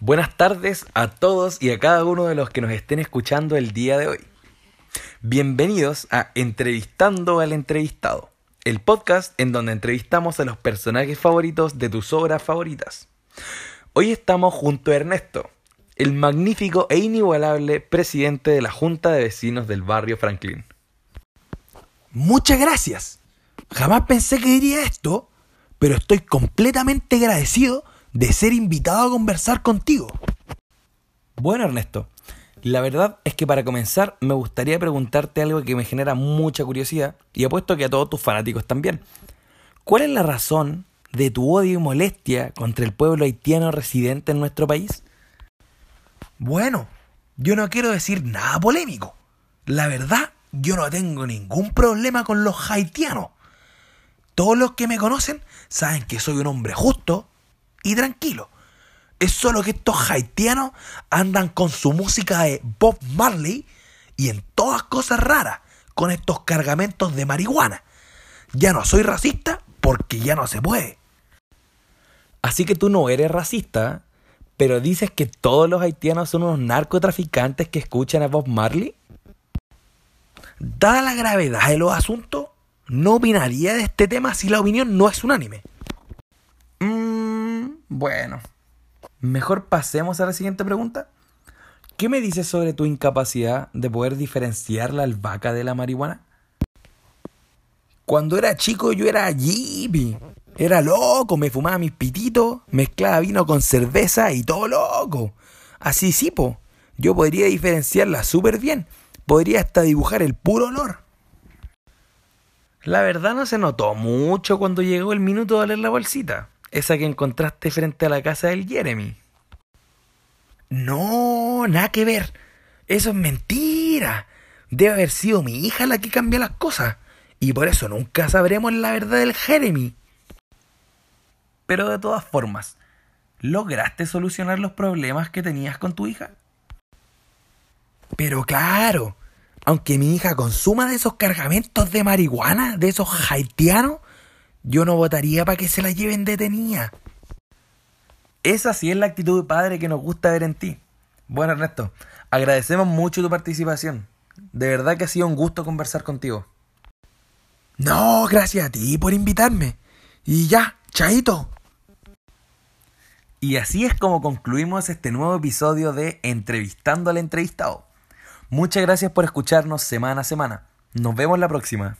Buenas tardes a todos y a cada uno de los que nos estén escuchando el día de hoy. Bienvenidos a Entrevistando al Entrevistado, el podcast en donde entrevistamos a los personajes favoritos de tus obras favoritas. Hoy estamos junto a Ernesto, el magnífico e inigualable presidente de la Junta de Vecinos del barrio Franklin. Muchas gracias. Jamás pensé que diría esto, pero estoy completamente agradecido de ser invitado a conversar contigo. Bueno, Ernesto, la verdad es que para comenzar me gustaría preguntarte algo que me genera mucha curiosidad y apuesto que a todos tus fanáticos también. ¿Cuál es la razón de tu odio y molestia contra el pueblo haitiano residente en nuestro país? Bueno, yo no quiero decir nada polémico. La verdad, yo no tengo ningún problema con los haitianos. Todos los que me conocen saben que soy un hombre justo y tranquilo. Es solo que estos haitianos andan con su música de Bob Marley y en todas cosas raras, con estos cargamentos de marihuana. Ya no soy racista porque ya no se puede. Así que tú no eres racista, pero dices que todos los haitianos son unos narcotraficantes que escuchan a Bob Marley. Dada la gravedad de los asuntos, no opinaría de este tema si la opinión no es unánime. Mmm, bueno. Mejor pasemos a la siguiente pregunta. ¿Qué me dices sobre tu incapacidad de poder diferenciar la albahaca de la marihuana? Cuando era chico yo era jippy. Era loco, me fumaba mis pititos, mezclaba vino con cerveza y todo loco. Así sí, po. Yo podría diferenciarla súper bien. Podría hasta dibujar el puro olor. La verdad no se notó mucho cuando llegó el minuto de leer la bolsita. Esa que encontraste frente a la casa del Jeremy. No, nada que ver. Eso es mentira. Debe haber sido mi hija la que cambia las cosas. Y por eso nunca sabremos la verdad del Jeremy. Pero de todas formas, ¿lograste solucionar los problemas que tenías con tu hija? Pero claro, aunque mi hija consuma de esos cargamentos de marihuana, de esos haitianos, yo no votaría para que se la lleven detenida. Esa sí es la actitud de padre que nos gusta ver en ti. Bueno, Ernesto, agradecemos mucho tu participación. De verdad que ha sido un gusto conversar contigo. No, gracias a ti por invitarme. Y ya, chaito. Y así es como concluimos este nuevo episodio de Entrevistando al Entrevistado. Muchas gracias por escucharnos semana a semana. Nos vemos la próxima.